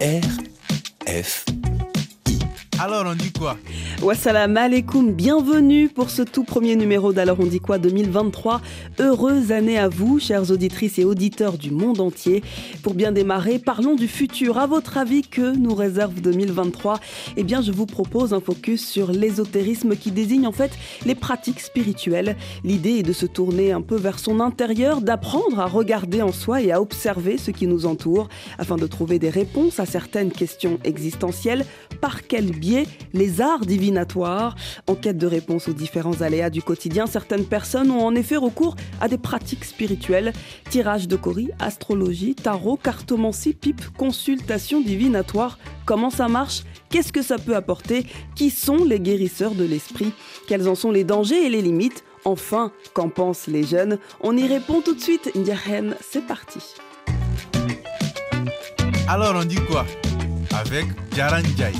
F. Alors on dit quoi Wassalam alaikum, bienvenue pour ce tout premier numéro d'Alors on dit quoi 2023. Heureuse année à vous, chères auditrices et auditeurs du monde entier. Pour bien démarrer, parlons du futur. À votre avis, que nous réserve 2023 Eh bien, je vous propose un focus sur l'ésotérisme qui désigne en fait les pratiques spirituelles. L'idée est de se tourner un peu vers son intérieur, d'apprendre à regarder en soi et à observer ce qui nous entoure afin de trouver des réponses à certaines questions existentielles. Par quel biais les arts divinatoires En quête de réponses aux différents aléas du quotidien, certaines personnes ont en effet recours à des pratiques spirituelles. Tirage de coris, astrologie, tarot, cartomancie, pipe, consultation divinatoire. Comment ça marche? Qu'est-ce que ça peut apporter? Qui sont les guérisseurs de l'esprit? Quels en sont les dangers et les limites? Enfin, qu'en pensent les jeunes? On y répond tout de suite. Ndiahen, c'est parti. Alors on dit quoi? Avec Jaran Jai.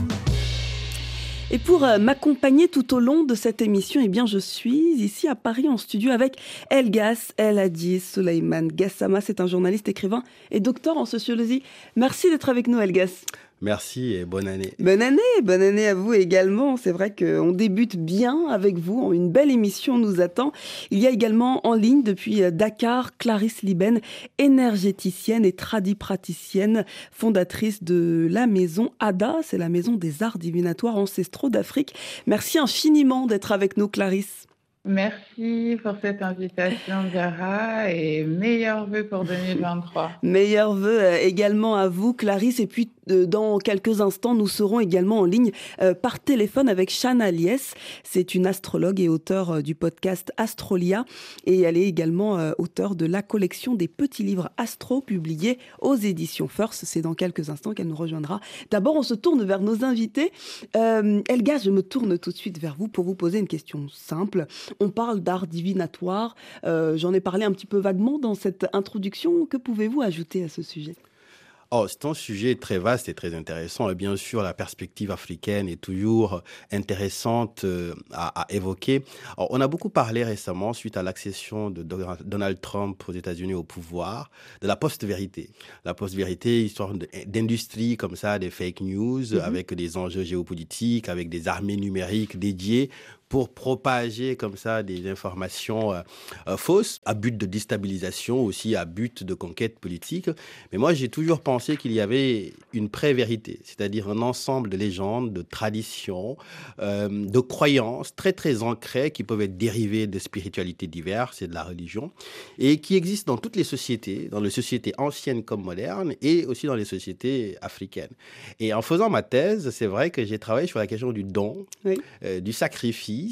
Et pour euh, m'accompagner tout au long de cette émission, eh bien, je suis ici à Paris en studio avec Elgas El Hadji Suleiman Gassama. C'est un journaliste, écrivain et docteur en sociologie. Merci d'être avec nous, Elgas. Merci et bonne année. Bonne année, bonne année à vous également. C'est vrai qu'on débute bien avec vous. Une belle émission nous attend. Il y a également en ligne depuis Dakar Clarisse Liben, énergéticienne et tradipraticienne, fondatrice de la maison ADA. C'est la maison des arts divinatoires ancestraux d'Afrique. Merci infiniment d'être avec nous, Clarisse. Merci pour cette invitation, Gara, et meilleurs vœux pour 2023. Meilleurs vœux euh, également à vous, Clarisse. Et puis, euh, dans quelques instants, nous serons également en ligne euh, par téléphone avec Shana Lies. C'est une astrologue et auteure du podcast Astrolia. Et elle est également auteure de la collection des petits livres astro publiés aux éditions First. C'est dans quelques instants qu'elle nous rejoindra. D'abord, on se tourne vers nos invités. Elga, je me tourne tout de suite vers vous pour vous poser une question simple. On parle d'art divinatoire. Euh, j'en ai parlé un petit peu vaguement dans cette introduction. Que pouvez-vous ajouter à ce sujet? Oh, c'est un sujet très vaste et très intéressant. Et bien sûr, la perspective africaine est toujours intéressante euh, à, évoquer. on a beaucoup parlé récemment, suite à l'accession de Donald Trump aux États-Unis au pouvoir, de la post-vérité. La post-vérité, histoire d'industrie comme ça, des fake news, mm-hmm. avec des enjeux géopolitiques, avec des armées numériques dédiées pour propager comme ça des informations euh, euh, fausses, à but de déstabilisation, aussi à but de conquête politique. Mais moi, j'ai toujours pensé qu'il y avait une pré-vérité, c'est-à-dire un ensemble de légendes, de traditions, euh, de croyances très très ancrées qui peuvent être dérivées de spiritualités diverses et de la religion, et qui existent dans toutes les sociétés, dans les sociétés anciennes comme modernes, et aussi dans les sociétés africaines. Et en faisant ma thèse, c'est vrai que j'ai travaillé sur la question du don, du sacrifice,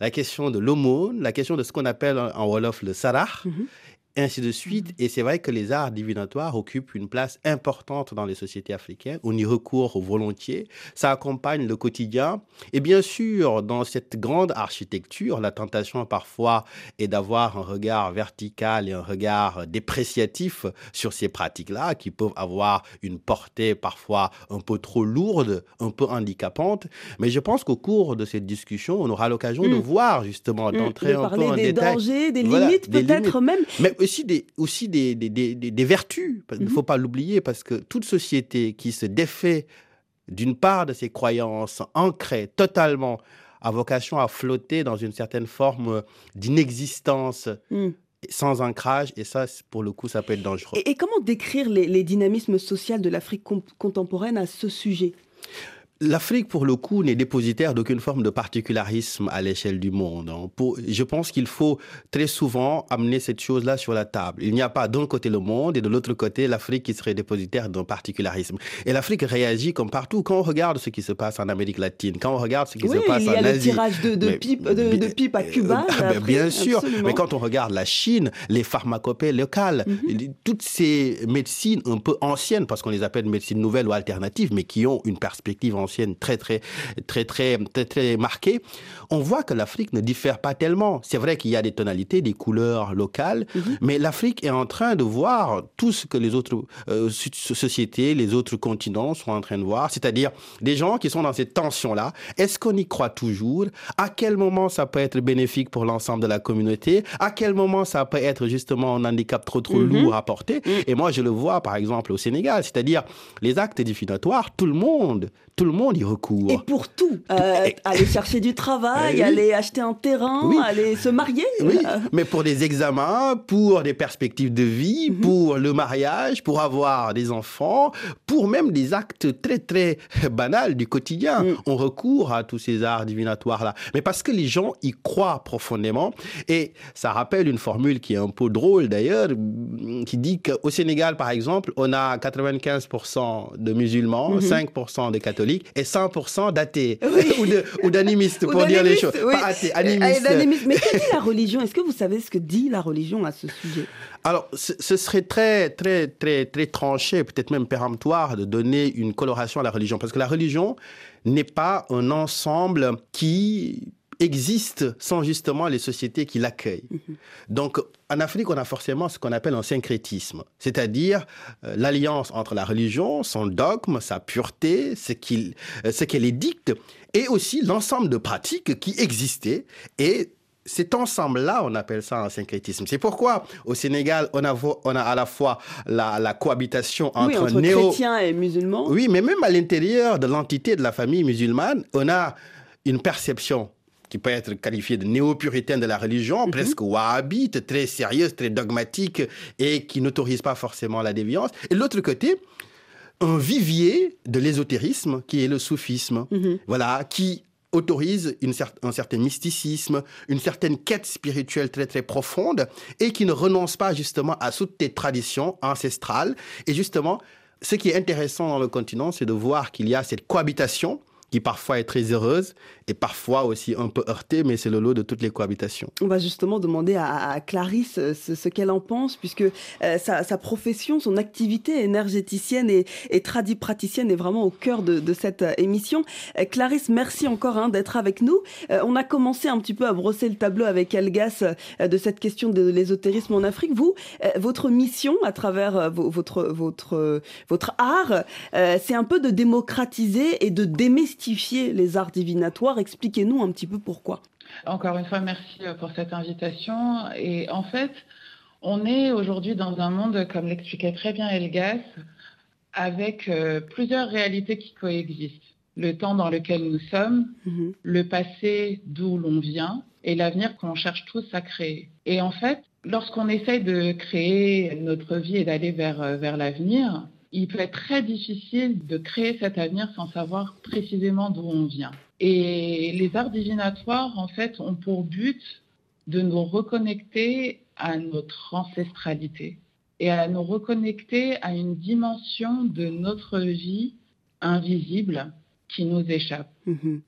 la question de l'aumône, la question de ce qu'on appelle en Wolof le sarah, mhm ainsi de suite. Et c'est vrai que les arts divinatoires occupent une place importante dans les sociétés africaines. On y recourt volontiers. Ça accompagne le quotidien. Et bien sûr, dans cette grande architecture, la tentation parfois est d'avoir un regard vertical et un regard dépréciatif sur ces pratiques-là, qui peuvent avoir une portée parfois un peu trop lourde, un peu handicapante. Mais je pense qu'au cours de cette discussion, on aura l'occasion de mm. voir justement, mm. d'entrer un peu en des dangers, des limites peut-être même aussi des, aussi des, des, des, des vertus. Il ne mhm. faut pas l'oublier parce que toute société qui se défait d'une part de ses croyances ancrées totalement a vocation à flotter dans une certaine forme d'inexistence. Mm. sans ancrage, et ça, pour le coup, ça peut être dangereux. Et, comment décrire les, les, dynamismes sociaux de l'Afrique contemporaine à ce sujet? L'Afrique, pour le coup, n'est dépositaire d'aucune forme de particularisme à l'échelle du monde. Hein. je pense qu'il faut très souvent amener cette chose-là sur la table. Il n'y a pas d'un côté le monde et de l'autre côté l'Afrique qui serait dépositaire d'un particularisme. Et l'Afrique réagit comme partout. Quand on regarde ce qui se passe en Amérique latine, quand on regarde ce qui se passe en Asie... il y a le tirage de, de, pipe, de, pipe, à Cuba. Euh, bien sûr, mais quand on regarde la Chine, les pharmacopées locales, mhm. toutes ces médecines un peu anciennes, parce qu'on les appelle médecines nouvelles ou alternatives, mais qui ont une perspective en ancienne très, très, très, très, très, très marquée, on voit que l'Afrique ne diffère pas tellement. C'est vrai qu'il y a des tonalités, des couleurs locales, Mhm. mais l'Afrique est en train de voir tout ce que les autres euh, so- sociétés, les autres continents sont en train de voir, c'est-à-dire des gens qui sont dans cette tension-là. Est-ce qu'on y croit toujours? À quel moment ça peut être bénéfique pour l'ensemble de la communauté? À quel moment ça peut être justement un handicap trop trop Mhm. lourd à porter? Et moi, je le vois par exemple au Sénégal, c'est-à-dire les actes divinatoires, tout le monde, tout le monde y recourt. Et pour tout, euh, Et- aller chercher du travail, Eh oui. aller acheter un terrain, Oui. aller se marier. Oui, euh, mais pour des examens, pour des perspectives de vie, Mhm. pour le mariage, pour avoir des enfants, pour même des actes très très banals du quotidien. Mhm. On recourt à tous ces arts divinatoires-là. Mais parce que les gens y croient profondément. Et ça rappelle une formule qui est un peu drôle d'ailleurs, qui dit qu'au Sénégal, par exemple, on a 95% de musulmans, Mhm. 5% de catholiques et 100% d'athées Oui. ou Ou pour dire les choses. oui. Pas. Mais que dit la religion? Est-ce que vous savez ce que dit la religion à ce sujet? Alors, ce ce serait très, très, très, très tranché, peut-être même péremptoire, de donner une coloration à la religion. Parce que la religion n'est pas un ensemble qui existe sans justement les sociétés qui l'accueillent. Donc, en Afrique, on a forcément ce qu'on appelle un syncrétisme, c'est-à-dire euh, l'alliance entre la religion, son dogme, sa pureté, ce euh, ce qu'elle édicte, et aussi l'ensemble de pratiques qui existaient et cet ensemble-là, on appelle ça un syncrétisme. C'est pourquoi au Sénégal, on a, vo- on a à la fois la, la cohabitation entre, Oui, entre néo... chrétiens et musulmans. Oui, mais même à l'intérieur de l'entité de la famille musulmane, on a une perception qui peut être qualifiée de néo-puritaine de la religion, Mhm. presque wahhabite, très sérieuse, très dogmatique et qui n'autorise pas forcément la déviance. Et de l'autre côté, un vivier de l'ésotérisme qui est le soufisme, Mhm. voilà, qui autorise une cer- un certain mysticisme, une certaine quête spirituelle très très profonde et qui ne renonce pas justement à toutes les traditions ancestrales. Et justement, ce qui est intéressant dans le continent, c'est de voir qu'il y a cette cohabitation qui parfois est très heureuse et parfois aussi un peu heurtée, mais c'est le lot de toutes les cohabitations. On va justement demander à, Clarisse euh, ce, qu'elle en pense, puisque euh, sa, profession, son activité énergéticienne et, et tradipraticienne est vraiment au cœur de, cette euh, émission. Clarisse, merci encore hein, d'être avec nous. On a commencé un petit peu à brosser le tableau avec Elgas euh, de cette question de l'ésotérisme en Afrique. Vous, votre mission à travers vo- votre, votre, votre art, c'est un peu de démocratiser et de démystifier les arts divinatoires. Expliquez-nous un petit peu pourquoi. Encore une fois, merci euh, pour cette invitation. Et en fait, on est aujourd'hui dans un monde, comme l'expliquait très bien Elgas, avec euh, plusieurs réalités qui coexistent. Le temps dans lequel nous sommes, Mhm. le passé d'où l'on vient et l'avenir qu'on cherche tous à créer. Et en fait, lorsqu'on essaye de créer notre vie et d'aller vers, euh, vers l'avenir, il peut être très difficile de créer cet avenir sans savoir précisément d'où on vient. Et les arts divinatoires, en fait, ont pour but de nous reconnecter à notre ancestralité et à nous reconnecter à une dimension de notre vie invisible qui nous échappe. Mhm.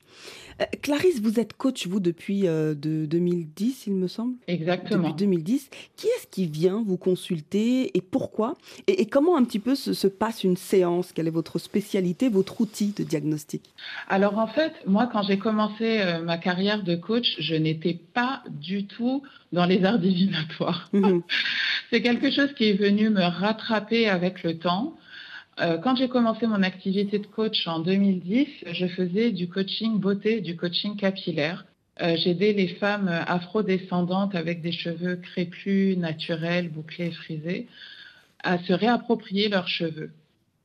Euh, Clarisse, vous êtes coach, vous, depuis euh, de 2010, il me semble Exactement. Depuis 2010. Qui est-ce qui vient vous consulter et pourquoi? Et, et comment un petit peu se, se passe une séance? Quelle est votre spécialité, votre outil de diagnostic? Alors en fait, moi, quand j'ai commencé euh, ma carrière de coach, je n'étais pas du tout dans les arts divinatoires. Mhm. C'est quelque chose qui est venu me rattraper avec le temps. Euh, quand j'ai commencé mon activité de coach en 2010, je faisais du coaching beauté, du coaching capillaire. Euh, J'aidais les femmes afrodescendantes avec des cheveux crépus, naturels, bouclés, frisés, à se réapproprier leurs cheveux.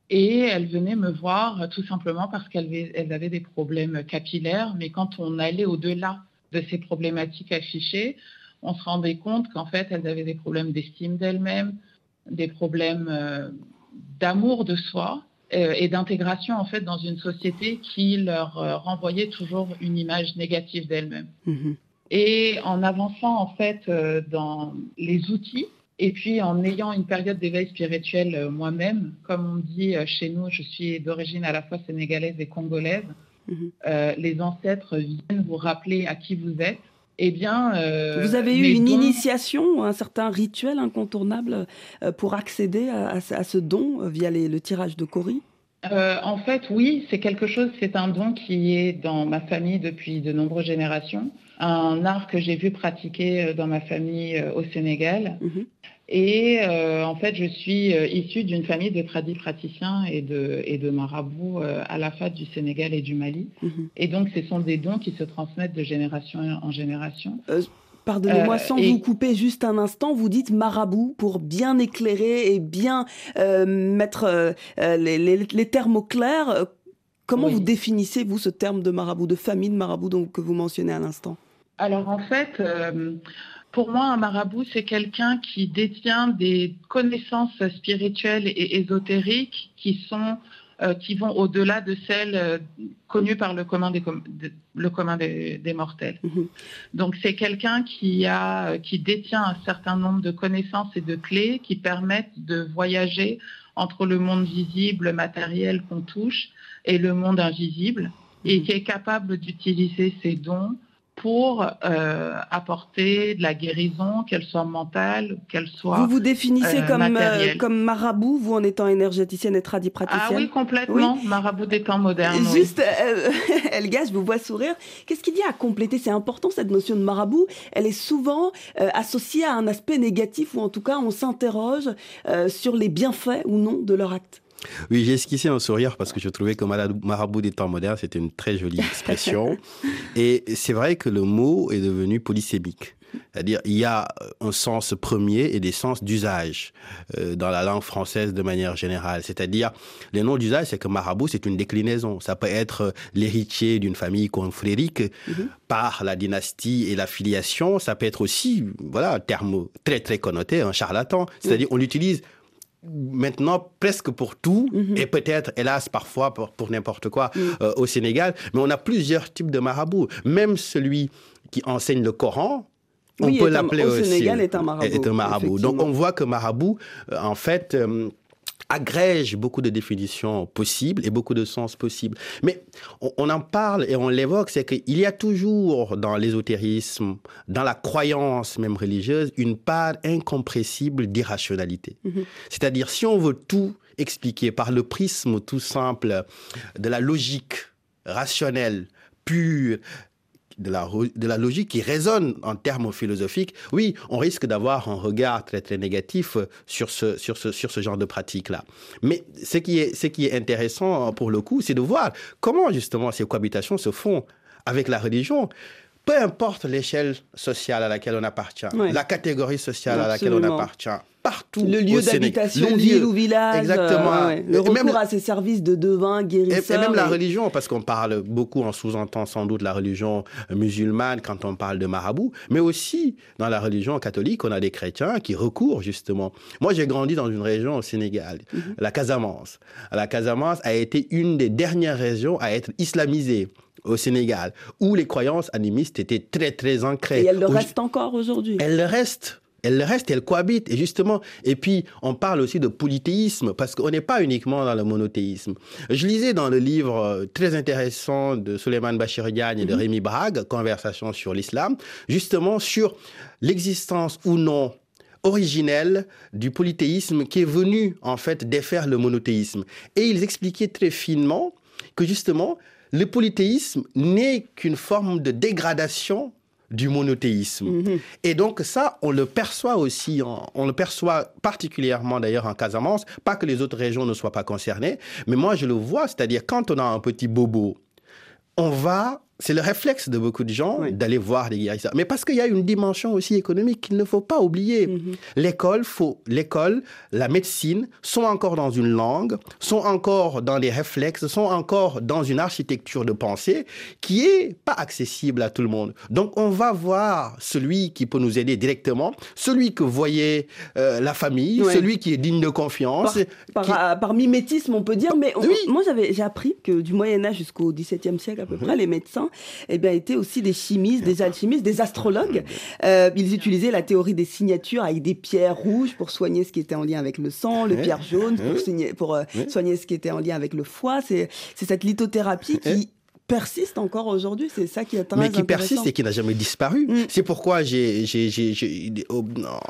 Et elles venaient me voir tout simplement parce qu'elles avaient, elles avaient des problèmes capillaires, mais quand on allait au-delà de ces problématiques affichées, on se rendait compte qu'en fait, elles avaient des problèmes d'estime d'elles-mêmes, des problèmes euh, d'amour de soi euh, et d'intégration en fait dans une société qui leur euh, renvoyait toujours une image négative d'elles-mêmes. Mhm. Et en avançant en fait euh, dans les outils et puis en ayant une période d'éveil spirituel moi-même, comme on dit chez nous, je suis d'origine à la fois sénégalaise et congolaise. Mhm. Euh, les ancêtres viennent vous rappeler à qui vous êtes. Eh bien, euh, Vous avez eu une dons- initiation, un certain rituel incontournable euh, pour accéder à, à ce- don euh, via les- le tirage de Cori En fait, oui, c'est quelque chose, c'est un don qui est dans ma famille depuis de nombreuses générations. Un art que j'ai vu pratiquer dans ma famille au Sénégal. Mhm. Et euh, en fait, je suis euh, issue d'une famille de tradis praticiens et de, et de marabouts euh, à la fois du Sénégal et du Mali. Mhm. Et donc, ce sont des dons qui se transmettent de génération en génération. Pardonnez-moi, sans vous couper juste un instant, vous dites marabout pour bien éclairer et bien mettre les, les, termes au clair. Comment vous définissez, vous, ce terme de marabout, de famille de marabout donc, que vous mentionnez à l'instant? Alors, en fait, pour moi, un marabout, c'est quelqu'un qui détient des connaissances spirituelles et ésotériques qui sont euh, qui vont au-delà de celles euh, connues par le commun des, le commun des, mortels. Mhm. Donc c'est quelqu'un qui a qui détient un certain nombre de connaissances et de clés qui permettent de voyager entre le monde visible, matériel qu'on touche, et le monde invisible, et mhm. qui est capable d'utiliser ses dons pour euh, apporter de la guérison, qu'elle soit mentale, qu'elle soit Vous vous définissez euh, comme, euh, comme marabout, vous en étant énergéticienne et tradipraticienne Ah oui, complètement, marabout des temps modernes. Juste, Elga, je vous vois sourire. Qu'est-ce qu'il y a à compléter? C'est important cette notion de marabout. Elle est souvent associée à un aspect négatif, ou en tout cas on s'interroge sur les bienfaits ou non de leur acte. Oui, j'ai esquissé un sourire parce que je trouvais que marabout des temps modernes, c'était une très jolie expression. Et c'est vrai que le mot est devenu polysémique. C'est-à-dire, il y a un sens premier et des sens d'usage euh, dans la langue française de manière générale. C'est-à-dire, les noms d'usage, c'est que marabout, c'est une déclinaison. Ça peut être l'héritier d'une famille confrérique mhm. par la dynastie et la filiation. Ça peut être aussi, voilà, un terme très, très connoté, un charlatan. C'est-à-dire, on l'utilise maintenant presque pour tout mhm. et peut-être hélas parfois pour, n'importe quoi euh, au Sénégal mais on a plusieurs types de marabouts même celui qui enseigne le Coran on peut l'appeler aussi Sénégal est un marabout, est un marabout. donc on voit que marabout euh, en fait euh, agrège beaucoup de définitions possibles et beaucoup de sens possibles. Mais on, en parle et on l'évoque, c'est qu'il y a toujours dans l'ésotérisme, dans la croyance même religieuse, une part incompressible d'irrationalité. Mhm. C'est-à-dire, si on veut tout expliquer par le prisme tout simple de la logique rationnelle, pure, de la, de la logique qui résonne en termes philosophiques, oui, on risque d'avoir un regard très très négatif sur ce, sur ce, sur ce genre de pratique-là. Mais ce qui, est, ce qui est intéressant pour le coup, c'est de voir comment justement ces cohabitations se font avec la religion peu importe l'échelle sociale à laquelle on appartient, la catégorie sociale à laquelle on appartient, partout. Le lieu d'habitation, ville ou village. Exactement. Euh, le recours à ces services de devin, guérisseurs. Et, même la religion, parce qu'on parle beaucoup, on sous-entend sans doute la religion musulmane quand on parle de marabout, mais aussi dans la religion catholique, on a des chrétiens qui recourent justement. Moi, j'ai grandi dans une région au Sénégal, mhm. la Casamance. La Casamance a été une des dernières régions à être islamisée au Sénégal, où les croyances animistes étaient très, très ancrées. Et elles le restent encore aujourd'hui. Elles le restent elle reste, elle cohabite. Et justement, et puis on parle aussi de polythéisme, parce qu'on n'est pas uniquement dans le monothéisme. Je lisais dans le livre euh, très intéressant de Suleiman Bachir Diagne et de mhm. Rémi Brague, Conversation sur l'islam, justement sur l'existence ou non originelle du polythéisme qui est venu en fait défaire le monothéisme. Et ils expliquaient très finement que justement, le polythéisme n'est qu'une forme de dégradation du monothéisme. Mhm. Et donc ça, on le perçoit aussi, on le perçoit particulièrement d'ailleurs en Casamance, pas que les autres régions ne soient pas concernées, mais moi je le vois, c'est-à-dire quand on a un petit bobo, on va c'est le réflexe de beaucoup de gens d'aller voir les guérisseurs. Mais parce qu'il y a une dimension aussi économique qu'il ne faut pas oublier. Mhm. L'école, faut, l'école, la médecine sont encore dans une langue, sont encore dans des réflexes, sont encore dans une architecture de pensée qui est pas accessible à tout le monde. Donc on va voir celui qui peut nous aider directement, celui que voyait euh, la famille, celui qui est digne de confiance. Par, mimétisme, on peut dire. Mais moi, j'avais, j'ai appris que du Moyen Âge jusqu'au XVIIe siècle à peu mhm. près, les médecins eh bien, étaient aussi des chimistes, des alchimistes, des astrologues. Euh, ils utilisaient la théorie des signatures avec des pierres rouges pour soigner ce qui était en lien avec le sang, les pierres jaunes pour, pour euh, soigner ce qui était en lien avec le foie. C'est cette lithothérapie qui persiste encore aujourd'hui. C'est ça qui est très Mais qui persiste et qui n'a jamais disparu. Mm. C'est pourquoi, j'ai,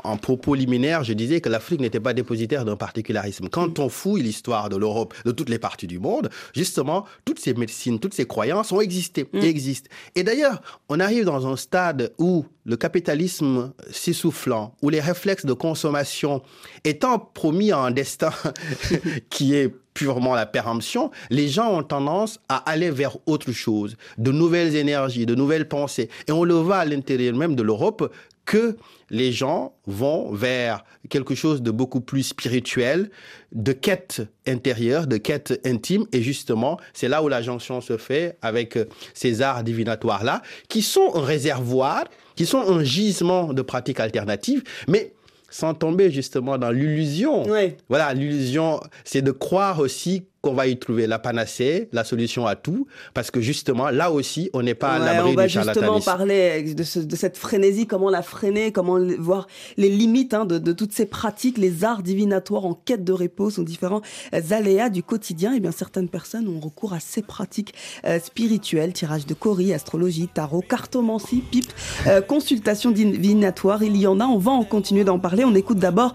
en propos liminaire, je disais que l'Afrique n'était pas dépositaire d'un particularisme. Quand mm. on fouille l'histoire de l'Europe, de toutes les parties du monde, justement, toutes ces médecines, toutes ces croyances ont existé mm. et existent. Et d'ailleurs, on arrive dans un stade où le capitalisme s'essoufflant, où les réflexes de consommation étant promis à un destin qui est purement la péremption, les gens ont tendance à aller vers autre chose, de nouvelles énergies, de nouvelles pensées. Et on le voit à l'intérieur même de l'Europe que les gens vont vers quelque chose de beaucoup plus spirituel, de quête intérieure, de quête intime. Et justement, c'est là où la jonction se fait avec ces arts divinatoires-là, qui sont un réservoir, qui sont un gisement de pratiques alternatives, mais sans tomber justement dans l'illusion. Voilà, l'illusion, c'est de croire aussi qu'on va y trouver la panacée, la solution à tout, parce que justement, là aussi, on n'est pas à l'abri du charlatanisme. On va justement parler de, cette frénésie, comment la freiner, comment voir les limites hein, de, toutes ces pratiques, les arts divinatoires en quête de repos, sont différents euh, aléas du quotidien. Et eh bien, certaines personnes ont recours à ces pratiques euh, spirituelles, tirage de cori, astrologie, tarot, cartomancie, pipe, euh, consultation divinatoire. Il y en a, on va en continuer d'en parler. On écoute d'abord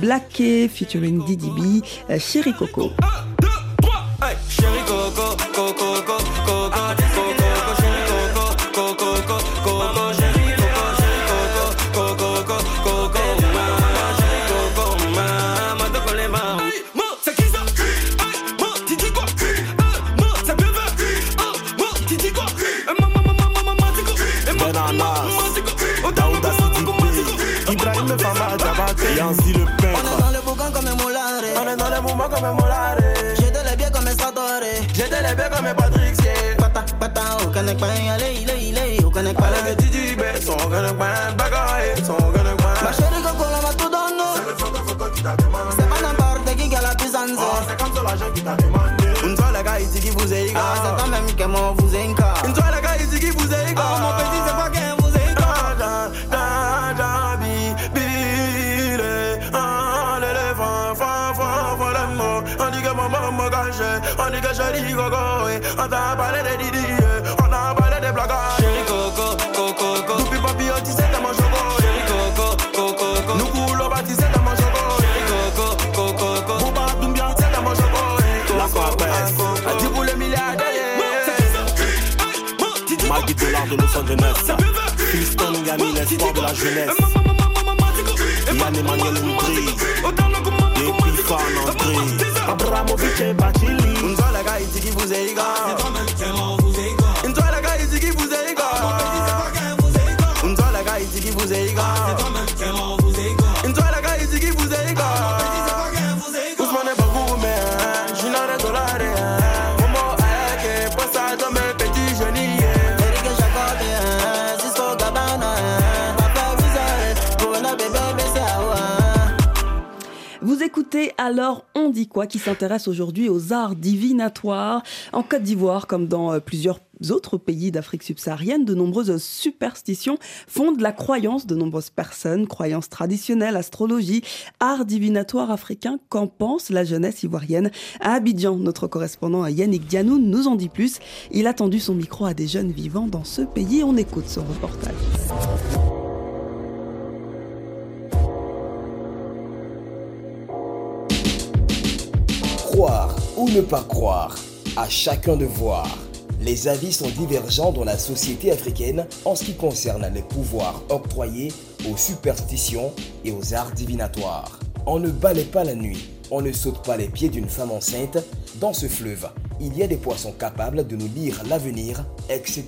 Blacké featuring Didi B, Chéri Coco. Hey, chérie C'est pas n'importe qui qui a la puissance. Oh, c'est comme ça l'argent qui t'a demandé. Une fois gars ici qui vous est ah. c'est quand même que moi vous est Une fois la gars ici qui vous est ah. mon petit c'est pas vous est da da da bi bi le ah l'éléphant fa fa fa le mot. On dit que maman on dit que gogo, on t'a parlé de Didi, 100 de neuf. Fiston, gamine, espoir de la jeunesse. Yann Emmanuel Moudry. L'épiphane André. Abramovic et Bachili. Unzalaga, Itiki, vous alors On dit quoi qui s'intéresse aujourd'hui aux arts divinatoires. En Côte d'Ivoire, comme dans euh, plusieurs autres pays d'Afrique subsaharienne, de nombreuses superstitions fondent la croyance de nombreuses personnes, croyances traditionnelles, astrologie, art divinatoire africain. Qu'en pense la jeunesse ivoirienne À Abidjan, notre correspondant Yannick Dianou nous en dit plus. Il a tendu son micro à des jeunes vivants dans ce pays. On écoute son reportage. Croire ou ne pas croire, à chacun de voir. Les avis sont divergents dans la société africaine en ce qui concerne les pouvoirs octroyés aux superstitions et aux arts divinatoires. On ne balaie pas la nuit, on ne saute pas les pieds d'une femme enceinte. Dans ce fleuve, il y a des poissons capables de nous lire l'avenir, etc.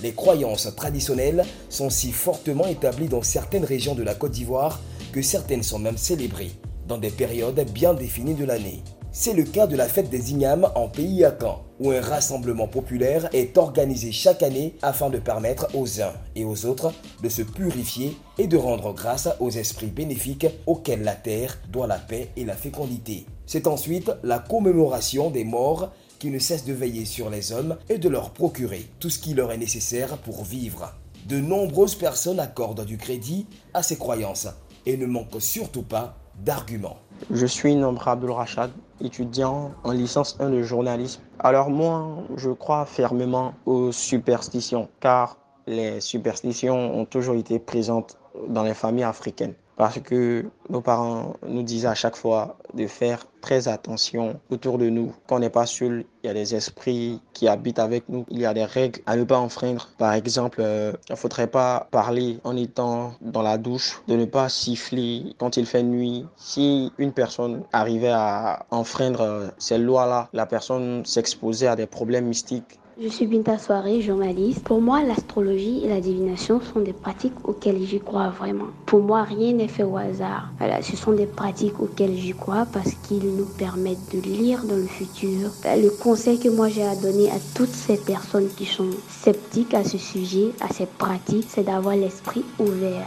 Les croyances traditionnelles sont si fortement établies dans certaines régions de la Côte d'Ivoire que certaines sont même célébrées dans des périodes bien définies de l'année. C'est le cas de la fête des Ignames en pays Akan, où un rassemblement populaire est organisé chaque année afin de permettre aux uns et aux autres de se purifier et de rendre grâce aux esprits bénéfiques auxquels la terre doit la paix et la fécondité. C'est ensuite la commémoration des morts qui ne cessent de veiller sur les hommes et de leur procurer tout ce qui leur est nécessaire pour vivre. De nombreuses personnes accordent du crédit à ces croyances et ne manquent surtout pas d'arguments. Je suis Nombra Abdul Rachad, étudiant en licence 1 de journalisme. Alors moi, je crois fermement aux superstitions, car les superstitions ont toujours été présentes dans les familles africaines parce que nos parents nous disaient à chaque fois de faire très attention autour de nous, qu'on n'est pas seul, il y a des esprits qui habitent avec nous, il y a des règles à ne pas enfreindre. Par exemple, euh, il ne faudrait pas parler en étant dans la douche, de ne pas siffler quand il fait nuit. Si une personne arrivait à enfreindre euh, ces lois-là, la personne s'exposait à des problèmes mystiques je suis Binta Soirée, journaliste. Pour moi, l'astrologie et la divination sont des pratiques auxquelles j'y crois vraiment. Pour moi, rien n'est fait au hasard. Voilà, ce sont des pratiques auxquelles j'y crois parce qu'ils nous permettent de lire dans le futur. Le conseil que moi j'ai à donner à toutes ces personnes qui sont sceptiques à ce sujet, à ces pratiques, c'est d'avoir l'esprit ouvert.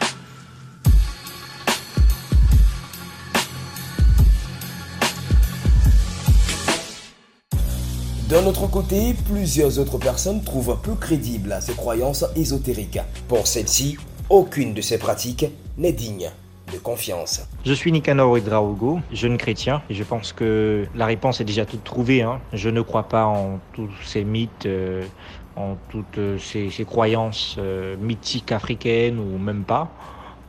D'un autre côté, plusieurs autres personnes trouvent peu crédibles ces croyances ésotériques. Pour celles-ci, aucune de ces pratiques n'est digne de confiance. Je suis Nicanor Ouedraogo, jeune chrétien, et je pense que la réponse est déjà toute trouvée. Hein. Je ne crois pas en tous ces mythes, euh, en toutes ces, croyances euh, mythiques africaines ou même pas.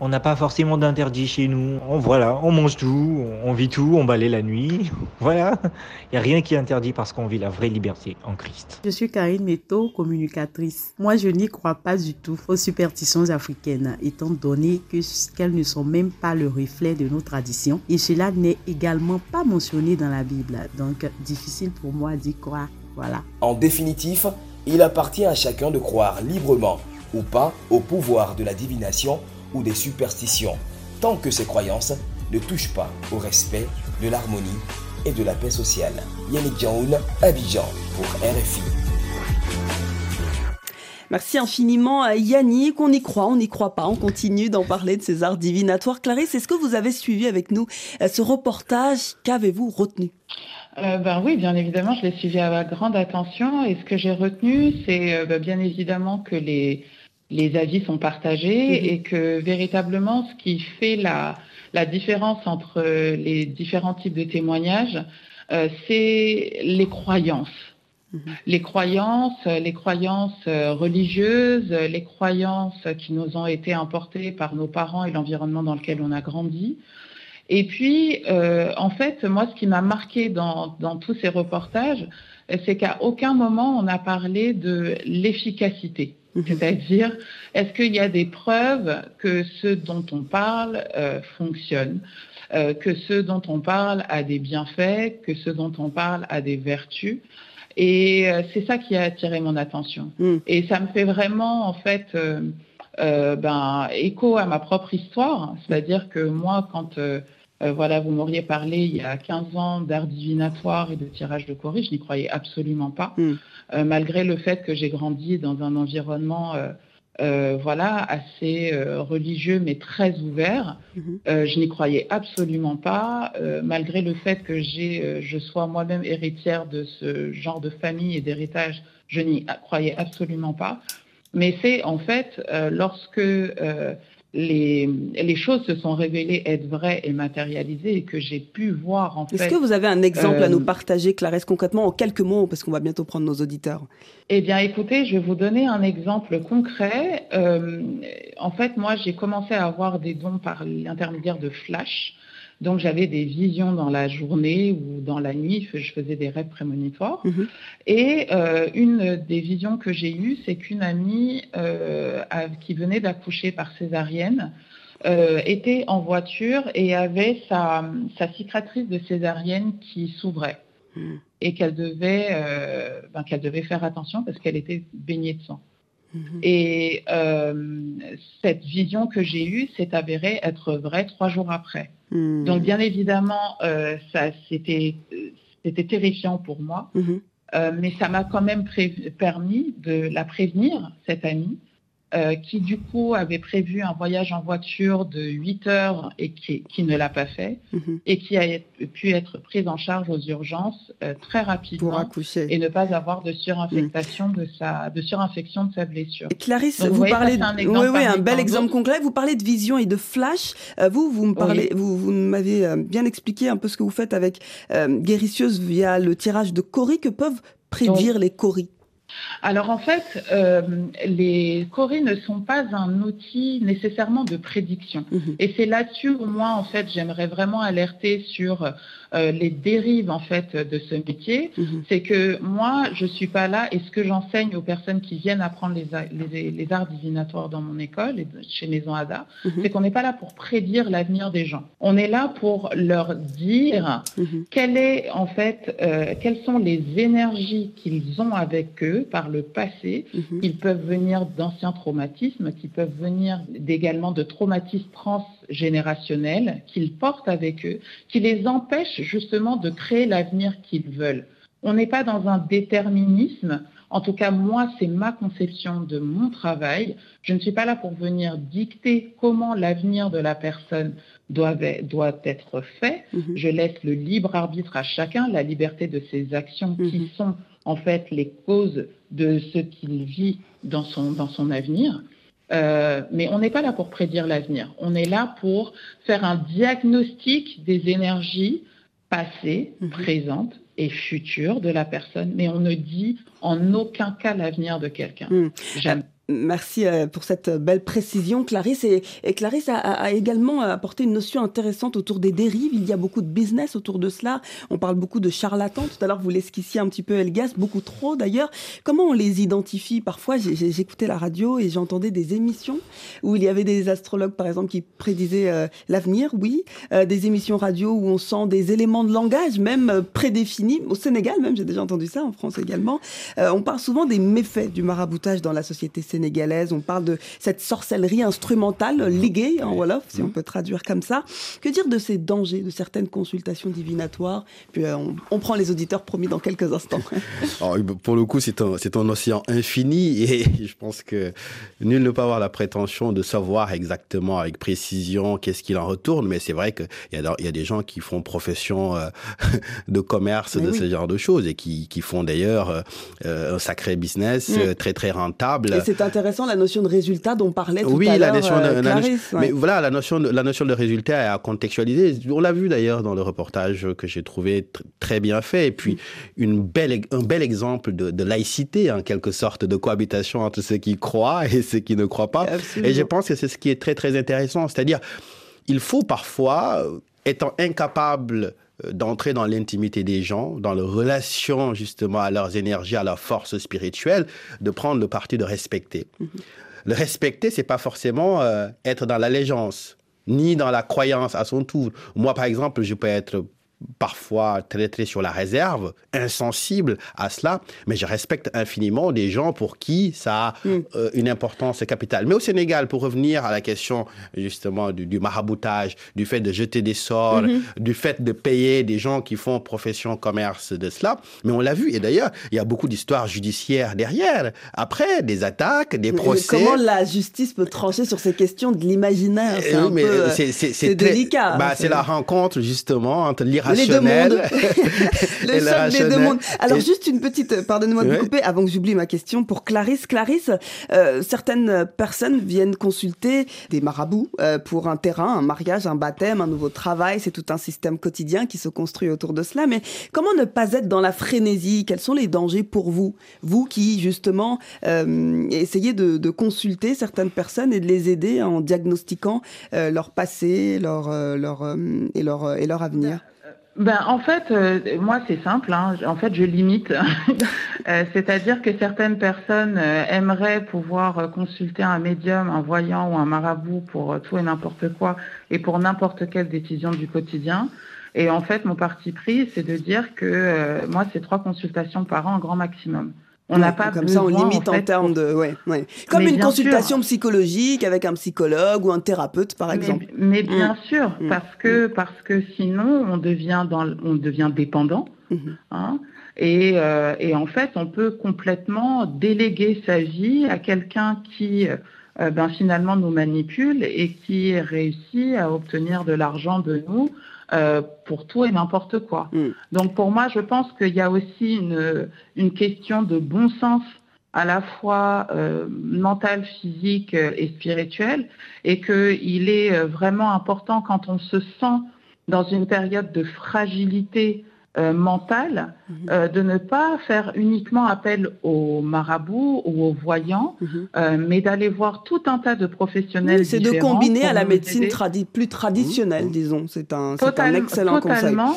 On n'a pas forcément d'interdit chez nous. On, voilà, on mange tout, on vit tout, on balaye la nuit. Voilà. Il n'y a rien qui est interdit parce qu'on vit la vraie liberté en Christ. Je suis Karine Meto, communicatrice. Moi, je n'y crois pas du tout aux superstitions africaines, étant donné que qu'elles ne sont même pas le reflet de nos traditions. Et cela n'est également pas mentionné dans la Bible. Donc, difficile pour moi d'y croire. Voilà. En définitif, il appartient à chacun de croire librement ou pas au pouvoir de la divination ou des superstitions, tant que ces croyances ne touchent pas au respect de l'harmonie et de la paix sociale. Yannick Jaoun, Abidjan pour RFI. Merci infiniment à Yannick. On y croit, on n'y croit pas. On continue d'en parler de ces arts divinatoires. Clarisse, est-ce que vous avez suivi avec nous euh, ce reportage? Qu'avez-vous retenu? Euh, ben oui, bien évidemment, je l'ai suivi avec grande attention. Et ce que j'ai retenu, c'est euh, ben, bien évidemment que les, les avis sont partagés mhm. et que véritablement ce qui fait la, la différence entre les différents types de témoignages, euh, c'est les croyances. Mhm. Les croyances, les croyances euh, religieuses, les croyances qui nous ont été importées par nos parents et l'environnement dans lequel on a grandi. Et puis, euh, en fait, moi, ce qui m'a marqué dans, dans tous ces reportages, c'est qu'à aucun moment on a parlé de l'efficacité. Mhm. C'est-à-dire, est-ce qu'il y a des preuves que ce dont on parle euh, fonctionne, euh, que ce dont on parle a des bienfaits, que ce dont on parle a des vertus? Et euh, c'est ça qui a attiré mon attention. Mm. Et ça me fait vraiment, en fait, ben, écho à ma propre histoire. C'est-à-dire que moi, quand voilà, vous m'auriez parlé il y a 15 ans d'art divinatoire et de tirage de Corée, je n'y croyais absolument pas. Mm. Euh, malgré le fait que j'ai grandi dans un environnement euh, euh, voilà, assez religieux mais très ouvert. Mhm. je n'y croyais absolument pas, malgré le fait que je sois moi-même héritière de ce genre de famille et d'héritage, je n'y croyais absolument pas. Mais c'est en fait lorsque les, les, choses se sont révélées être vraies et matérialisées et que j'ai pu voir en fait. Est-ce que vous avez un exemple à nous euh, partager, Clarisse, concrètement, en quelques mots, parce qu'on va bientôt prendre nos auditeurs? Eh bien, écoutez, je vais vous donner un exemple concret. Euh, en fait, moi, j'ai commencé à avoir des dons par l'intermédiaire de Flash. Donc j'avais des visions dans la journée ou dans la nuit, je faisais des rêves prémonitoires. Mhm. Et euh, une des visions que j'ai eues, c'est qu'une amie euh, qui venait d'accoucher par césarienne euh, était en voiture et avait sa, cicatrice de césarienne qui s'ouvrait. Mhm. Et qu'elle devait, ben, qu'elle devait faire attention parce qu'elle était baignée de sang. Mhm. Et cette vision que j'ai eue s'est avérée être vraie trois jours après. Hmm. Donc bien évidemment, euh, ça c'était c'était terrifiant pour moi, mhm. euh, mais ça m'a quand même permis de la prévenir cette amie euh, qui du coup avait prévu un voyage en voiture de 8 heures et qui, qui ne l'a pas fait, Mhm. et qui a pu être prise en charge aux urgences euh, très rapidement Pour accoucher. et ne pas avoir de surinfection de sa de surinfection de sa blessure. Et Clarisse, Donc, vous vous, voyez, ça, parlez, c'est un exemple oui, oui, un bel exemple concret. Vous parlez de vision et de flash. Euh, vous, vous me parlez, Oui. vous, vous m'avez bien expliqué un peu ce que vous faites avec Guérisseuse via le tirage de Cori. Que peuvent prédire les Cori Alors en fait, euh, les coris ne sont pas un outil nécessairement de prédiction. Mhm. Et c'est là-dessus où moi, en fait, j'aimerais vraiment alerter sur euh, les dérives en fait de ce métier. Mhm. C'est que moi, je suis pas là et ce que j'enseigne aux personnes qui viennent apprendre les, a- les, les arts divinatoires dans mon école et chez Maison Ada, Mhm. c'est qu'on n'est pas là pour prédire l'avenir des gens. On est là pour leur dire Mhm. quelle est en fait, euh, quelles sont les énergies qu'ils ont avec eux par le passé. Ils peuvent venir d'anciens traumatismes, qui peuvent venir également de traumatismes transgénérationnels qu'ils portent avec eux, qui les empêchent justement de créer l'avenir qu'ils veulent. On n'est pas dans un déterminisme. En tout cas, moi, c'est ma conception de mon travail. Je ne suis pas là pour venir dicter comment l'avenir de la personne doit, doit être fait. Mhm. Je laisse le libre arbitre à chacun, la liberté de ses actions qui Mhm. sont en fait les causes de ce qu'il vit dans son, dans son avenir. Euh, mais on n'est pas là pour prédire l'avenir. On est là pour faire un diagnostic des énergies passées, Mhm. présentes et futures de la personne. Mais on ne dit en aucun cas l'avenir de quelqu'un. Mhm. Jamais. Merci euh, pour cette belle précision, Clarisse. Et, Clarisse a, également apporté une notion intéressante autour des dérives. Il y a beaucoup de business autour de cela. On parle beaucoup de charlatans. Tout à l'heure, vous l'esquissiez un petit peu, Elgas, beaucoup trop d'ailleurs. Comment on les identifie? Parfois, j'écoutais la radio et j'entendais des émissions où il y avait des astrologues, par exemple, qui prédisaient euh, l'avenir, oui. Euh, des émissions radio où on sent des éléments de langage, même prédéfinis. Au Sénégal, même, j'ai déjà entendu ça, en France également. On parle souvent des méfaits du maraboutage dans la société. On parle de cette sorcellerie instrumentale, liguée en Wolof, si on peut traduire comme ça. Que dire de ces dangers, de certaines consultations divinatoires? Puis euh, on, on prend les auditeurs promis dans quelques instants. Alors, pour le coup, c'est un, océan infini et je pense que nul ne peut avoir la prétention de savoir exactement avec précision qu'est-ce qu'il en retourne, mais c'est vrai qu'il y a, il y a des gens qui font profession euh, de commerce, Mais de oui. ce genre de choses et qui, qui font d'ailleurs euh, un sacré business Mm. euh, très très rentable. Et c'est intéressant la notion de résultat dont parlait tout Oui, à la l'heure notion de, euh, la notion- ouais. mais voilà, la notion de, la notion de résultat est à contextualiser. On l'a vu d'ailleurs dans le reportage que j'ai trouvé tr- très bien fait. Et puis, une belle, un bel exemple de, de laïcité, en quelque sorte, de cohabitation entre ceux qui croient et ceux qui ne croient pas. Absolument. Et je pense que c'est ce qui est très, très intéressant. C'est-à-dire, il faut parfois, euh, étant incapable d'entrer dans l'intimité des gens, dans leur relation justement à leurs énergies, à leur force spirituelle, de prendre le parti de respecter. Le respecter, c'est pas forcément euh, être dans l'allégeance, ni dans la croyance à son tour. Moi, par exemple, je peux être parfois très très sur la réserve, insensible à cela, mais je respecte infiniment des gens pour qui ça a Mm. euh, une importance capitale. Mais au Sénégal, pour revenir à la question justement du, du maraboutage, du fait de jeter des sorts, Mhm. du fait de payer des gens qui font profession commerce de cela, mais on l'a vu et d'ailleurs il y a beaucoup d'histoires judiciaires derrière. Après des attaques, des Mais procès. Comment la justice peut trancher sur ces questions de l'imaginaire? C'est Euh, euh, c'est- très- délicat. bah, hein, c'est la rencontre justement entre les deux mondes. le des deux rationnel. mondes. Alors Et- juste une petite, euh, pardonnez-moi de vous couper avant que j'oublie ma question pour Clarisse. Clarisse, euh, certaines personnes viennent consulter des marabouts euh, pour un terrain, un mariage, un baptême, un nouveau travail. C'est tout un système quotidien qui se construit autour de cela. Mais comment ne pas être dans la frénésie? Quels sont les dangers pour vous? Vous qui justement euh, essayez de, de consulter certaines personnes et de les aider en diagnostiquant euh, leur passé, leur, euh, leur euh, et leur et leur avenir. Ben, en fait, euh, moi, c'est simple. hein. En fait, je limite. Euh, C'est-à-dire que certaines personnes euh, aimeraient pouvoir consulter un médium, un voyant ou un marabout pour tout et n'importe quoi et pour n'importe quelle décision du quotidien. Et en fait, mon parti pris, c'est de dire que moi, c'est trois consultations par an, en grand maximum. On n'a Ouais, pas comme ça, on besoin, limite en, fait, termes de, ouais, ouais. Comme une consultation psychologique avec un psychologue ou un thérapeute, par exemple. Mais, mais bien Mm. sûr, Mm. parce que parce que sinon on devient dans on devient dépendant. Mhm. hein. et, euh, et en fait, on peut complètement déléguer sa vie à quelqu'un qui ben, finalement nous manipule et qui réussit à obtenir de l'argent de nous pour tout et n'importe quoi. Mm. Donc pour moi, je pense qu'il y a aussi une, une question de bon sens à la fois euh, mental, physique euh, et spirituel, et qu'il est euh, vraiment important quand on se sent dans une période de fragilité mentale, mhm. de ne pas faire uniquement appel aux marabouts ou aux voyants, mhm. mais d'aller voir tout un tas de professionnels. c'est de combiner à la médecine plus traditionnelle, disons. C'est un, un, excellent totalement.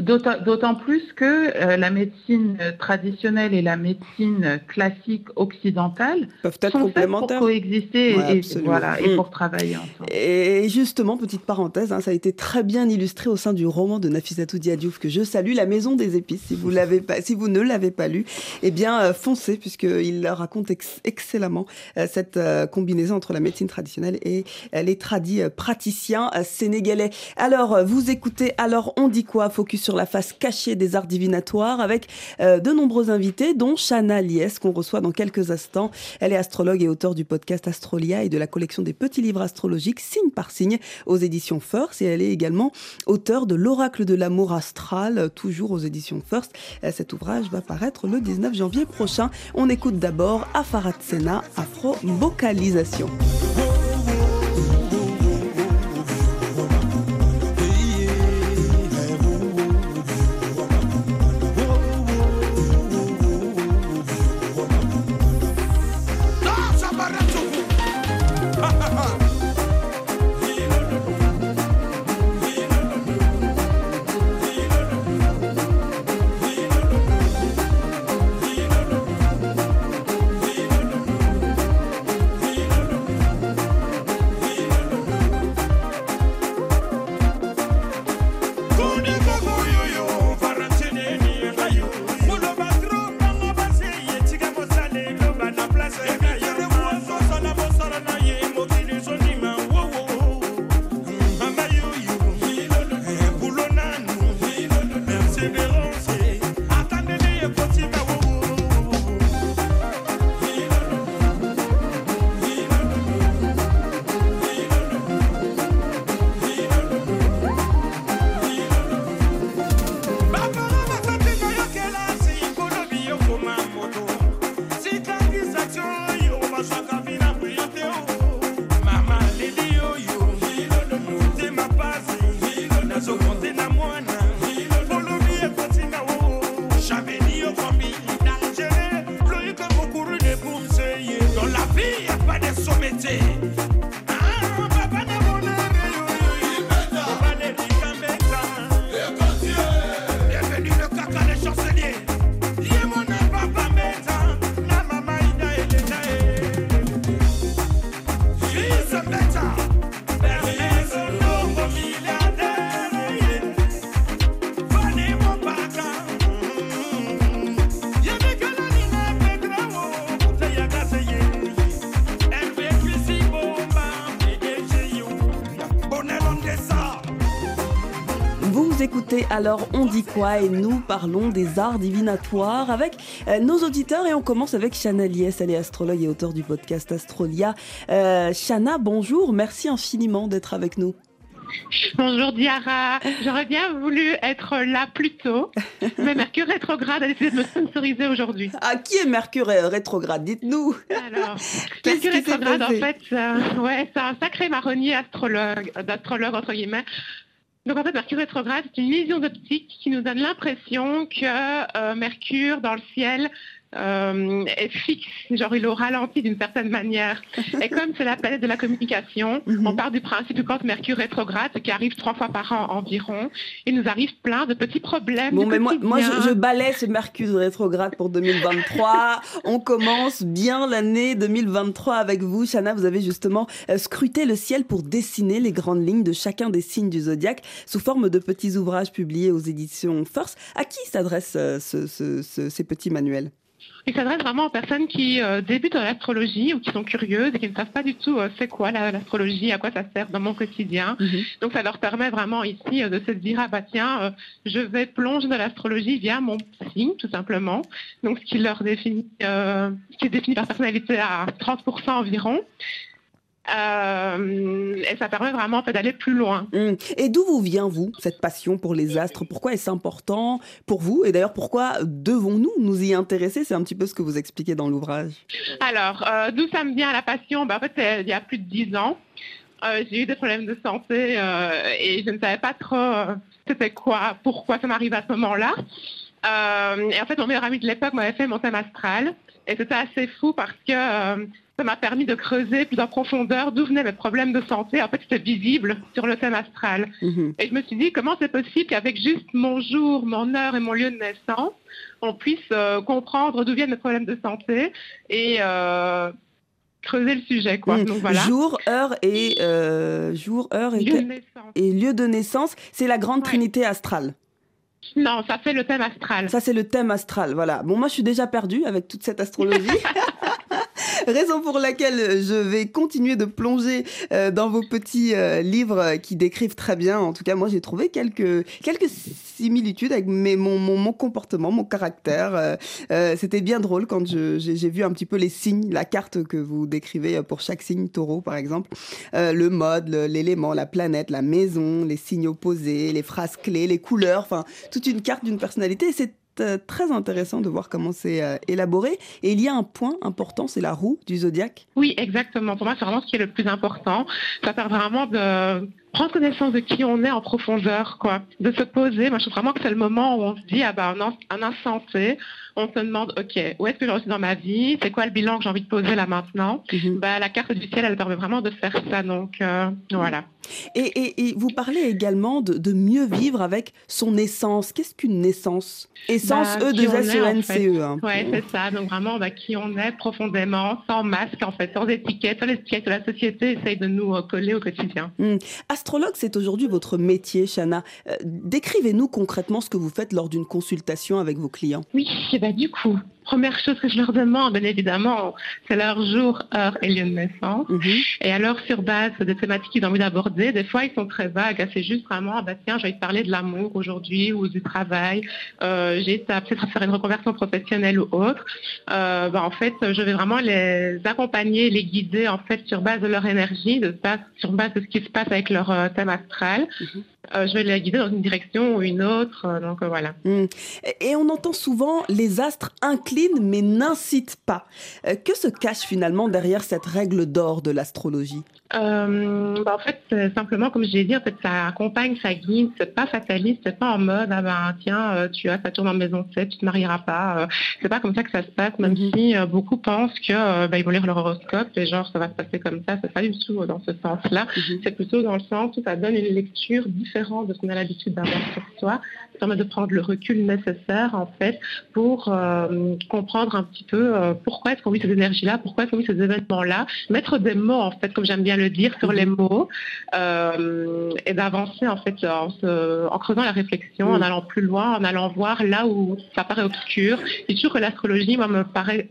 D'autant plus que euh, la médecine traditionnelle et la médecine classique occidentale peuvent être complémentaires pour coexister et, voilà, et mm. pour travailler ensemble. Et justement, petite parenthèse, hein, ça a été très bien illustré au sein du roman de Nafissatou Diadiouf que je salue, La Maison des Épices. Si vous, l'avez pas, si vous ne l'avez pas lu, eh bien, euh, foncez, puisqu'il raconte excellemment euh, cette combinaison entre la médecine traditionnelle et les tradis praticiens sénégalais. Alors, vous écoutez, alors on dit quoi? Focus sur la face cachée des arts divinatoires avec euh, de nombreux invités, dont Shana Lies, qu'on reçoit dans quelques instants. Elle est astrologue et auteure du podcast Astrolia et de la collection des petits livres astrologiques signe par signe aux éditions First. Et elle est également auteure de L'Oracle de l'amour astral, toujours aux éditions First. Euh, cet ouvrage va paraître le 19 janvier prochain. On écoute d'abord Afarat Sena, Afro-Vocalisation. des somente. Alors on dit quoi Et nous parlons des arts divinatoires avec euh, nos auditeurs et on commence avec Shana Lies, elle est astrologue et auteur du podcast Astrolia. Euh, Shana, bonjour, merci infiniment d'être avec nous. Bonjour Diara, j'aurais bien voulu être là plus tôt, mais Mercure rétrograde a décidé de me sponsoriser aujourd'hui. Ah, qui est Mercure rétrograde? Dites-nous. Alors, Mercure rétrograde, en fait, ouais, c'est un sacré marronnier astrologue, d'astrologue entre guillemets. Donc en fait, Mercure rétrograde, c'est une vision d'optique qui nous donne l'impression que euh, Mercure dans le ciel euh, est fixe, genre il au ralenti d'une certaine manière. Et comme c'est la planète de la communication, mhm. on part du principe que quand Mercure rétrograde, qui arrive trois fois par an environ, il nous arrive plein de petits problèmes. Bon, mais moi, moi je, je balais ce Mercure rétrograde pour 2023. on commence bien l'année 2023 avec vous, Shana. Vous avez justement euh, scruté le ciel pour dessiner les grandes lignes de chacun des signes du zodiaque sous forme de petits ouvrages publiés aux éditions First. À qui s'adressent euh, ce, ce, ces petits manuels? Il s'adresse vraiment aux personnes qui euh, débutent dans l'astrologie ou qui sont curieuses et qui ne savent pas du tout euh, c'est quoi l'astrologie, à quoi ça sert dans mon quotidien. Mhm. Donc ça leur permet vraiment ici euh, de se dire ah bah tiens, je vais plonger dans l'astrologie via mon signe tout simplement. Donc ce qui leur définit, qui est défini par personnalité à 30% environ. Euh, et ça permet vraiment d'aller plus loin. Hum. Et d'où vous vient, vous, cette passion pour les astres? Pourquoi est-ce important pour vous? Et d'ailleurs, pourquoi devons-nous nous y intéresser? C'est un petit peu ce que vous expliquez dans l'ouvrage. Alors, euh, d'où ça me vient la passion? Ben, En fait, il y a plus de dix ans. Euh, j'ai eu des problèmes de santé et je ne savais pas trop c'était quoi, pourquoi ça m'arrive à ce moment-là. et en fait, mon meilleur ami de l'époque m'avait fait mon thème astral. Et c'était assez fou parce que ça m'a permis de creuser plus en profondeur d'où venaient mes problèmes de santé. En fait, c'était visible sur le thème astral. Mhm. Et je me suis dit, comment c'est possible qu'avec juste mon jour, mon heure et mon lieu de naissance, on puisse euh, comprendre d'où viennent mes problèmes de santé et euh, creuser le sujet. Quoi. Mhm. voilà. Jour, heure et, euh, jour, heure et, lieu, de et lieu de naissance, c'est la grande trinité astrale. Non, ça c'est le thème astral. Ça c'est le thème astral, voilà. Bon, moi je suis déjà perdue avec toute cette astrologie. Raison pour laquelle je vais continuer de plonger euh, dans vos petits euh, livres qui décrivent très bien. En tout cas, moi, j'ai trouvé quelques, quelques similitudes avec mes, mon, mon, comportement, mon caractère. Euh, c'était bien drôle quand j'ai vu un petit peu les signes, la carte que vous décrivez pour chaque signe taureau, par exemple. le mode, l'élément, la planète, la maison, les signes opposés, les phrases clés, les couleurs, enfin, toute une carte d'une personnalité. Très intéressant de voir comment c'est euh, élaboré. Et il y a un point important, c'est la roue du zodiaque. Oui, exactement. Pour moi, c'est vraiment ce qui est le plus important. Ça part vraiment de prendre connaissance de qui on est en profondeur, quoi. De se poser. Moi, je trouve vraiment que c'est le moment où on se dit, ah ben, un, instant T, on se demande, OK, où est-ce que je suis dans ma vie? C'est quoi le bilan que j'ai envie de poser là maintenant? Mhm. bah, La carte du ciel, elle permet vraiment de faire ça. Donc, euh, voilà. Et, vous parlez également de, mieux vivre avec son essence. Qu'est-ce qu'une naissance? Essence, bah, E, 2 S, E, N, C, E. Hein. Oui, c'est ça. Donc, vraiment, bah, qui on est profondément, sans masque, en fait, sans étiquette, sans l'étiquette que la société essaye de nous euh, coller au quotidien. Hmm. Astrologue, c'est aujourd'hui votre métier, Chana. Euh, décrivez-nous concrètement ce que vous faites lors d'une consultation avec vos clients. Oui, bah, du coup, première chose que je leur demande, bien évidemment, c'est leur jour, heure et lieu de naissance. Mhm. Et alors, sur base des thématiques qu'ils ont envie d'aborder, des fois, ils sont très vagues. C'est juste vraiment, ah bah, tiens, j'ai envie de parler de l'amour aujourd'hui ou du travail. Euh, j'ai peut-être à faire une reconversion professionnelle ou autre. Euh, bah, en fait, je vais vraiment les accompagner, les guider, en fait, sur base de leur énergie, de base, sur base de ce qui se passe avec leur euh, thème astral. Mhm. Euh, je vais les guider dans une direction ou une autre. Euh, donc euh, voilà. Hmm. Et on entend souvent les astres inclinent mais n'incitent pas. que se cache finalement derrière cette règle d'or de l'astrologie? Bah, en fait, simplement, comme j'ai dit, en fait, ça accompagne, ça guide, c'est pas fataliste, c'est pas en mode, ah ben, tiens, tu as tourne en maison 7, tu te marieras pas. C'est pas comme ça que ça se passe, même mhm. si beaucoup pensent que, bah, ils vont lire leur horoscope et genre, ça va se passer comme ça, c'est pas du tout dans ce sens-là. Mhm. C'est plutôt dans le sens où ça donne une lecture différente de ce qu'on a l'habitude d'avoir sur soi. Ça permet de prendre le recul nécessaire, en fait, pour comprendre un petit peu pourquoi est-ce qu'on vit ces énergies-là, pourquoi est-ce qu'on vit ces événements-là, mettre des mots, en fait, comme j'aime bien le dire sur les mhm. mots euh, et d'avancer en fait en, en, creusant la réflexion, en allant plus loin, en allant voir là où ça paraît obscur. C'est sûr que l'astrologie, moi, me paraît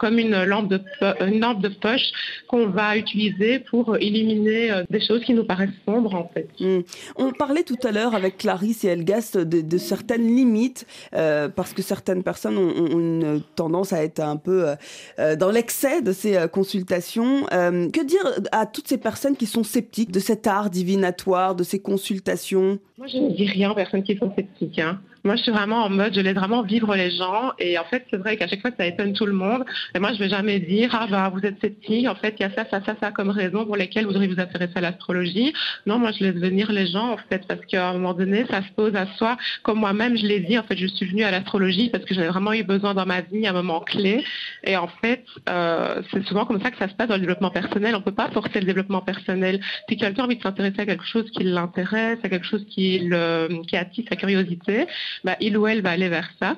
comme une lampe de, une lampe de poche qu'on va utiliser pour éliminer euh, des choses qui nous paraissent sombres en fait. Hmm. On parlait tout à l'heure avec Clarisse et Elgast de, certaines limites euh, parce que certaines personnes ont, une tendance à être un peu euh, dans l'excès de ces consultations. que dire à toutes ces personnes qui sont sceptiques de cet art divinatoire, de ces consultations? Moi je ne dis rien aux personnes qui sont sceptiques. Hein. Moi, je suis vraiment en mode, je laisse vraiment vivre les gens. Et en fait, c'est vrai qu'à chaque fois, ça étonne tout le monde. Et moi, je vais jamais dire, ah bah, vous êtes sceptique. En fait, il y a ça, ça, ça, ça comme raison pour lesquelles vous devriez vous intéresser à l'astrologie. Non, moi, je laisse venir les gens, en fait, parce qu'à un moment donné, ça se pose à soi. Comme moi-même, je l'ai dit, en fait, je suis venue à l'astrologie parce que j'avais vraiment eu besoin dans ma vie à un moment clé. Et en fait, euh, c'est souvent comme ça que ça se passe dans le développement personnel. On peut pas forcer le développement personnel. Si quelqu'un a envie de s'intéresser à quelque chose qui l'intéresse, à quelque chose qui, le, qui attise sa curiosité, bah, il ou elle va aller vers ça.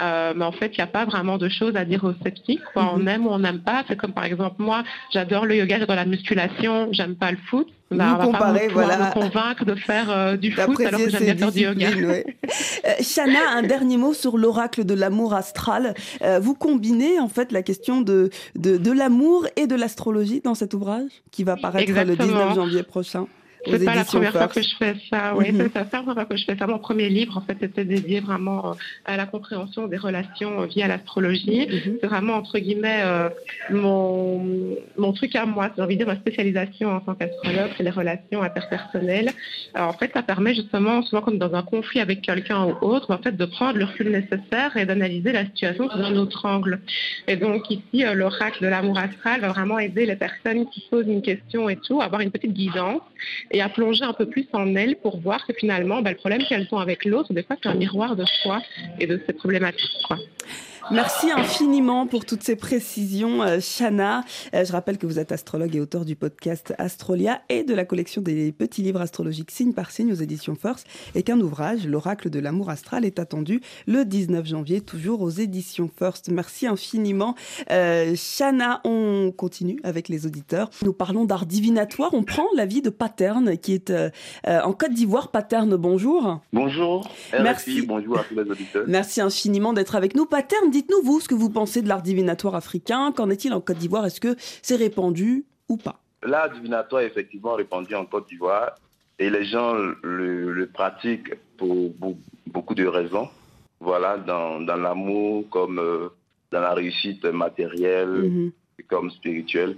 Euh, mais en fait, il n'y a pas vraiment de choses à dire aux sceptiques. Quoi. On mhm. aime ou on n'aime pas. C'est comme par exemple moi, j'adore le yoga, j'adore la musculation, j'aime pas le foot. Bah, on va pas voilà. me convaincre de faire euh, du foot alors que j'aime bien faire du yoga. Ouais. Euh, Shana, un dernier mot sur l'oracle de l'amour astral. vous combinez en fait la question de, de, de l'amour et de l'astrologie dans cet ouvrage qui va paraître le 19 janvier prochain. C'est pas la première fois que je fais ça. Oui, mhm. c'est la première fois que je fais ça. Mon premier livre, en fait, était dédié vraiment euh, à la compréhension des relations euh, via l'astrologie. Mhm. C'est vraiment, entre guillemets, euh, mon, mon truc à moi. J'ai envie de dire ma spécialisation en tant qu'astrologue, c'est les relations interpersonnelles. Alors, en fait, ça permet justement, souvent comme dans un conflit avec quelqu'un ou autre, en fait, de prendre le recul nécessaire et d'analyser la situation sous un autre angle. Et donc, ici, l'oracle de l'amour astral va vraiment aider les personnes qui posent une question et tout à avoir une petite guidance et à plonger un peu plus en elles pour voir que finalement, bah, le problème qu'elles ont avec l'autre, des fois, c'est un miroir de soi et de ses problématiques. Merci infiniment pour toutes ces précisions, euh, Shana. Euh, je rappelle que vous êtes astrologue et auteur du podcast Astrolia et de la collection des petits livres astrologiques signe par signe aux éditions First et qu'un ouvrage, L'oracle de l'amour astral, est attendu le 19 janvier, toujours aux éditions First. Merci infiniment. Euh, Shana, on continue avec les auditeurs. Nous parlons d'art divinatoire. On prend l'avis de Paterne qui est en Côte d'Ivoire. Paterne, bonjour. Bonjour. Merci. bonjour à tous les auditeurs. Merci infiniment d'être avec nous. Paterne, dites-nous, vous, ce que vous pensez de l'art divinatoire africain. Qu'en est-il en Côte d'Ivoire? Est-ce que c'est répandu ou pas? L'art divinatoire est effectivement répandu en Côte d'Ivoire et les gens le, pratiquent pour, beaucoup de raisons. Voilà, dans, l'amour comme euh, dans la réussite matérielle, mhm. comme spirituelle.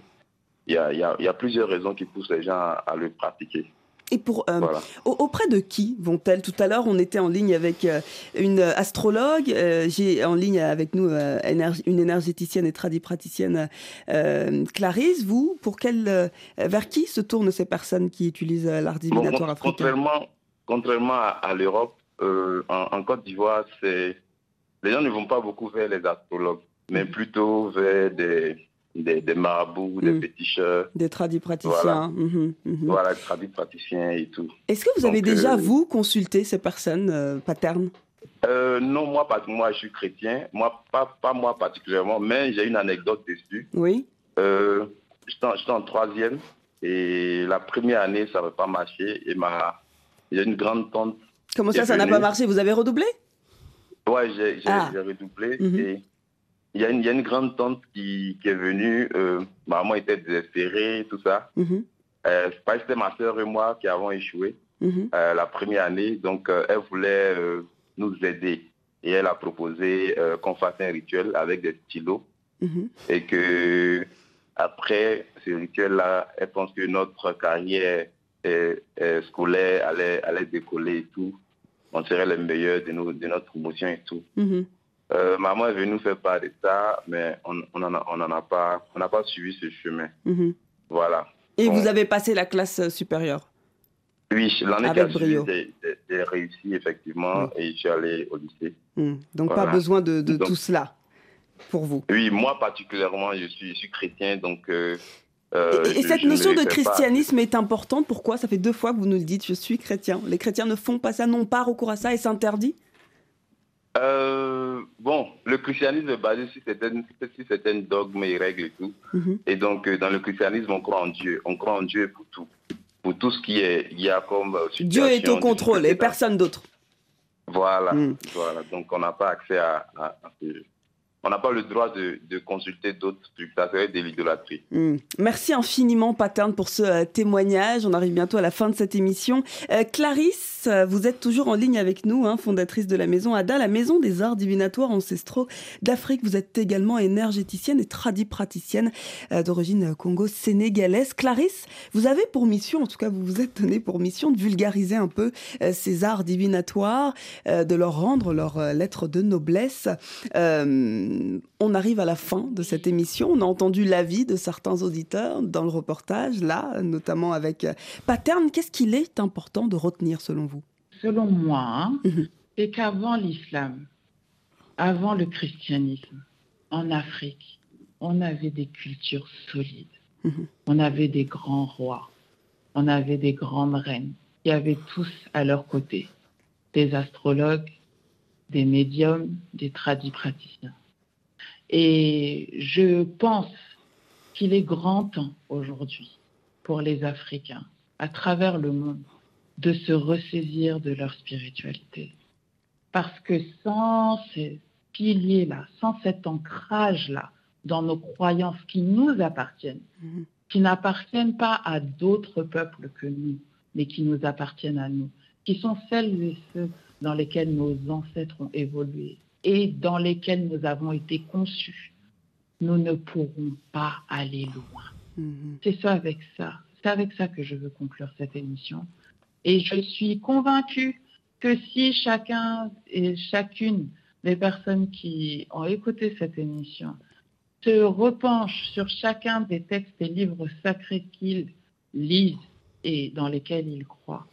Il y, a, plusieurs raisons qui poussent les gens à le pratiquer. Et pour euh, auprès de qui vont-elles? Tout à l'heure, on était en ligne avec euh, une astrologue. Euh, j'ai en ligne avec nous une énergéticienne et tradipraticienne Clarisse. Vous, pour quelle, vers qui se tournent ces personnes qui utilisent l'art divinatoire africain? Contrairement, contrairement à, l'Europe, en, Côte d'Ivoire, les gens ne vont pas beaucoup vers les astrologues, mais mm. plutôt vers des des, marabouts, des mm. féticheurs. Des tradis praticiens. Mhm. Voilà, tradis praticiens et tout. Est-ce que vous avez déjà, euh, vous, consulté ces personnes euh, paternes? Euh, non, moi, pas, moi, je suis chrétien. Moi, pas, pas moi particulièrement, mais j'ai une anecdote dessus. Oui. J'étais en, troisième et la première année, ça n'avait pas marché. Et ma, j'ai une grande tante. Comment ça, ça n'a pas marché? Vous avez redoublé? Ouais, j'ai ah. redoublé. Mhm. Et il y, a une, il y, a une, grande tante qui, qui est venue. Euh, ma maman était désespérée, tout ça. Mm euh, C'était ma soeur et moi qui avons échoué mhm. euh, la première année. Donc, euh, elle voulait nous aider. Et elle a proposé qu'on fasse un rituel avec des stylos. Mhm. Et que après ce rituel-là, elle pense que notre carrière scolaire allait, allait décoller et tout. On serait les meilleurs de, nos, de notre promotion et tout. Mhm. Euh, maman est venue nous faire part de ça, mais on n'en a, on a pas, on n'a pas suivi ce chemin. Mhm. Voilà. Et vous avez passé la classe euh, supérieure? Oui, l'année qui j'ai réussi effectivement et je suis allé au lycée. Mhm. Donc pas besoin de, de tout cela pour vous? Oui, moi particulièrement, je suis, je suis chrétien, donc... Euh, et, cette notion de christianisme est importante? Pourquoi? Ça fait deux fois que vous nous le dites, je suis chrétien. Les chrétiens ne font pas ça, n'ont pas recours à ça et s'interdit euh, bon, le christianisme est basé sur certaines, sur certaines dogmes et règles et tout. Mhm. Et donc, euh, dans le christianisme, on croit en Dieu. On croit en Dieu pour tout. Pour tout ce qui est, il y a comme euh, Dieu est au contrôle et personne d'autre. Voilà, mm. voilà. Donc, on n'a pas accès à, à, à on n'a pas le droit de, consulter d'autres trucs. Ça serait de l'idolâtrie. Hmm. Merci infiniment, Paterne, pour ce euh, témoignage. On arrive bientôt à la fin de cette émission. Euh, Clarisse, vous êtes toujours en ligne avec nous, hein, fondatrice de la maison ADA, la maison des arts divinatoires ancestraux d'Afrique. Vous êtes également énergéticienne et tradipraticienne euh, d'origine congo-sénégalaise. Clarisse, vous avez pour mission, en tout cas vous vous êtes donné pour mission de vulgariser un peu ces arts divinatoires, de leur rendre leur lettre de noblesse on arrive à la fin de cette émission. On a entendu l'avis de certains auditeurs dans le reportage, là, notamment avec euh, Paterne. Qu'est-ce qu'il est important de retenir selon vous? Selon moi, mhm. c'est qu'avant l'islam, avant le christianisme, en Afrique, on avait des cultures solides. Mhm. On avait des grands rois. On avait des grandes reines qui avaient tous à leur côté des astrologues, des médiums, des tradis praticiens. Et je pense qu'il est grand temps aujourd'hui pour les Africains, à travers le monde, de se ressaisir de leur spiritualité. Parce que sans ces piliers-là, sans cet ancrage-là dans nos croyances qui nous appartiennent, mhm. qui n'appartiennent pas à d'autres peuples que nous, mais qui nous appartiennent à nous, qui sont celles et ceux dans lesquels nos ancêtres ont évolué et dans lesquels nous avons été conçus, nous ne pourrons pas aller loin. Mhm. C'est ça avec ça. C'est avec ça que je veux conclure cette émission. Et je suis convaincue que si chacun et chacune des personnes qui ont écouté cette émission se repenchent sur chacun des textes et livres sacrés qu'ils lisent et dans lesquels ils croient,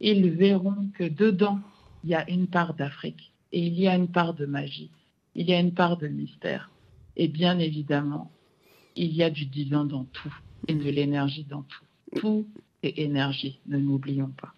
ils verront que dedans, il y a une part d'Afrique il y a une part de magie, il y a une part de mystère. Et bien évidemment, il y a du divin dans tout et de l'énergie dans tout. Tout est énergie, ne l'oublions pas.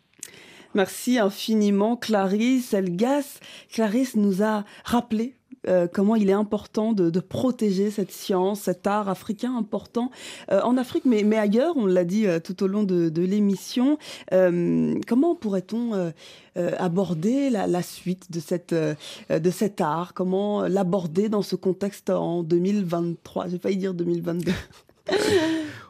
Merci infiniment Clarisse Elgas. Clarisse nous a rappelé euh, comment il est important de, protéger cette science, cet art africain important euh, en Afrique, mais, ailleurs, on l'a dit euh, tout au long de, l'émission. comment pourrait-on aborder la, la, suite de, cette, de cet art? Comment l'aborder dans ce contexte en 2023 J'ai failli dire 2022.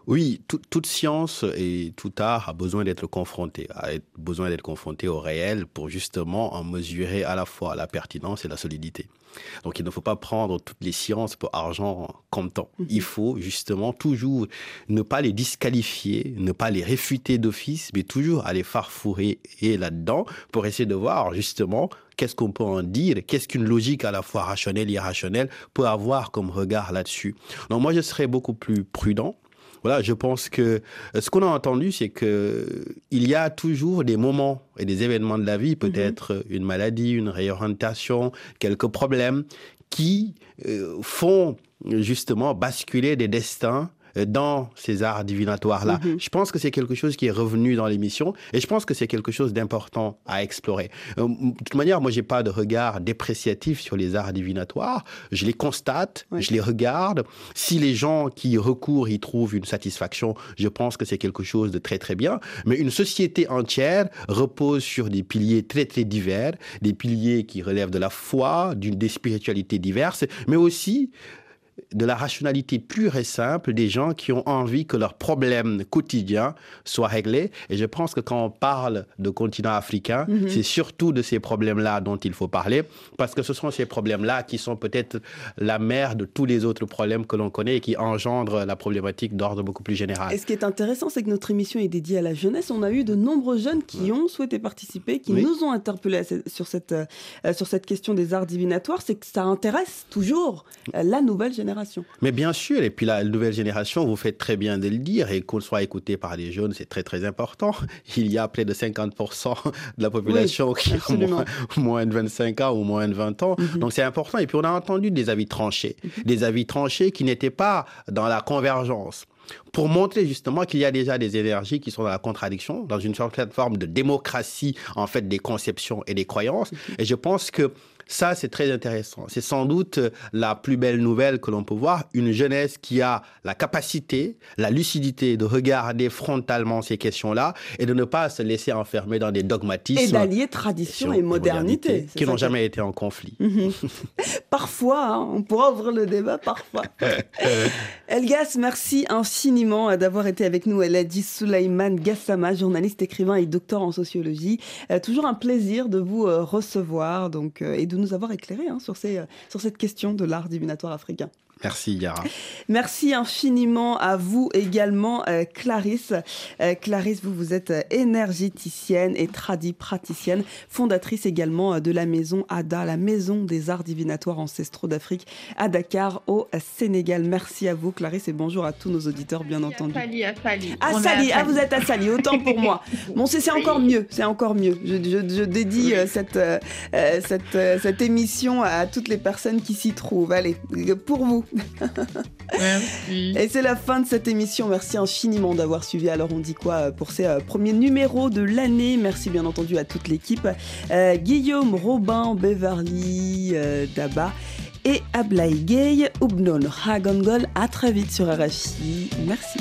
Oui, toute science et tout art a besoin d'être confronté, a besoin d'être confronté au réel pour justement en mesurer à la fois la pertinence et la solidité. Donc il ne faut pas prendre toutes les sciences pour argent comptant. Mhm. Il faut justement toujours ne pas les disqualifier, ne pas les réfuter d'office, mais toujours aller farfourer et là-dedans pour essayer de voir justement qu'est-ce qu'on peut en dire, qu'est-ce qu'une logique à la fois rationnelle et irrationnelle peut avoir comme regard là-dessus. Donc moi je serais beaucoup plus prudent voilà, je pense que euh, ce qu'on a entendu, c'est que il y a toujours des moments et des événements de la vie, peut-être mhm. une maladie, une réorientation, quelques problèmes qui euh, font justement basculer des destins euh, dans ces arts divinatoires-là. Mhm. Je pense que c'est quelque chose qui est revenu dans l'émission et je pense que c'est quelque chose d'important à explorer. Euh, de toute manière, moi, j'ai pas de regard dépréciatif sur les arts divinatoires. Je les constate, je les regarde. Si les gens qui recourent y trouvent une satisfaction, je pense que c'est quelque chose de très, très bien. Mais une société entière repose sur des piliers très, très divers, des piliers qui relèvent de la foi, d'une des spiritualités diverses, mais aussi de la rationalité pure et simple des gens qui ont envie que leurs problèmes quotidiens soient réglés. Et je pense que quand on parle de continent africain, mhm. c'est surtout de ces problèmes-là dont il faut parler, parce que ce sont ces problèmes-là qui sont peut-être la mère de tous les autres problèmes que l'on connaît et qui engendrent la problématique d'ordre beaucoup plus général. Et ce qui est intéressant, c'est que notre émission est dédiée à la jeunesse. On a eu de nombreux jeunes qui ont souhaité participer, qui nous ont interpellés sur cette, euh, sur cette question des arts divinatoires. C'est que ça intéresse toujours euh, la nouvelle génération. Mais bien sûr, et puis la nouvelle génération, vous faites très bien de le dire, et qu'on soit écouté par les jeunes, c'est très très important. Il y a près de 50% de la population qui a moins, de 25 ans ou moins de 20 ans. Mhm. Donc c'est important. Et puis on a entendu des avis tranchés, mhm. des avis tranchés qui n'étaient pas dans la convergence pour montrer justement qu'il y a déjà des énergies qui sont dans la contradiction, dans une certaine forme de démocratie en fait des conceptions et des croyances. Mhm. Et je pense que ça, c'est très intéressant. C'est sans doute la plus belle nouvelle que l'on peut voir. Une jeunesse qui a la capacité, la lucidité de regarder frontalement ces questions-là et de ne pas se laisser enfermer dans des dogmatismes. Et d'allier tradition et modernité. qui n'ont jamais été en conflit. Mhm. parfois, hein, on pourra ouvrir le débat parfois. Elgas, merci infiniment d'avoir été avec nous. Elle a dit Souleyman Gassama, journaliste, écrivain et docteur en sociologie. Euh, toujours un plaisir de vous euh, recevoir donc, euh, et de nous avoir éclairé hein, sur, ces, sur cette question de l'art divinatoire africain. Merci Yara. Merci infiniment à vous également euh, Clarisse. Euh, Clarisse, vous vous êtes euh, énergéticienne et tradipraticienne, fondatrice également de la maison ADA, la maison des arts divinatoires ancestraux d'Afrique à Dakar au Sénégal. Merci à vous Clarisse et bonjour à tous nos auditeurs bien entendu. Sali, à Sali. À Sali, ah vous êtes à Sali, autant pour moi. Bon c'est encore mieux, c'est encore mieux. Je, je, dédie cette, cette, cette émission à toutes les personnes qui s'y trouvent. Allez, pour vous. Merci. Et c'est la fin de cette émission. Merci infiniment d'avoir suivi Alors on dit quoi pour ces euh, premiers numéros de l'année? Merci bien entendu à toute l'équipe. Euh, Guillaume, Robin, Beverly, euh, Daba et Ablai Gay, Ubnon Hagongol. À très vite sur RFI. Merci.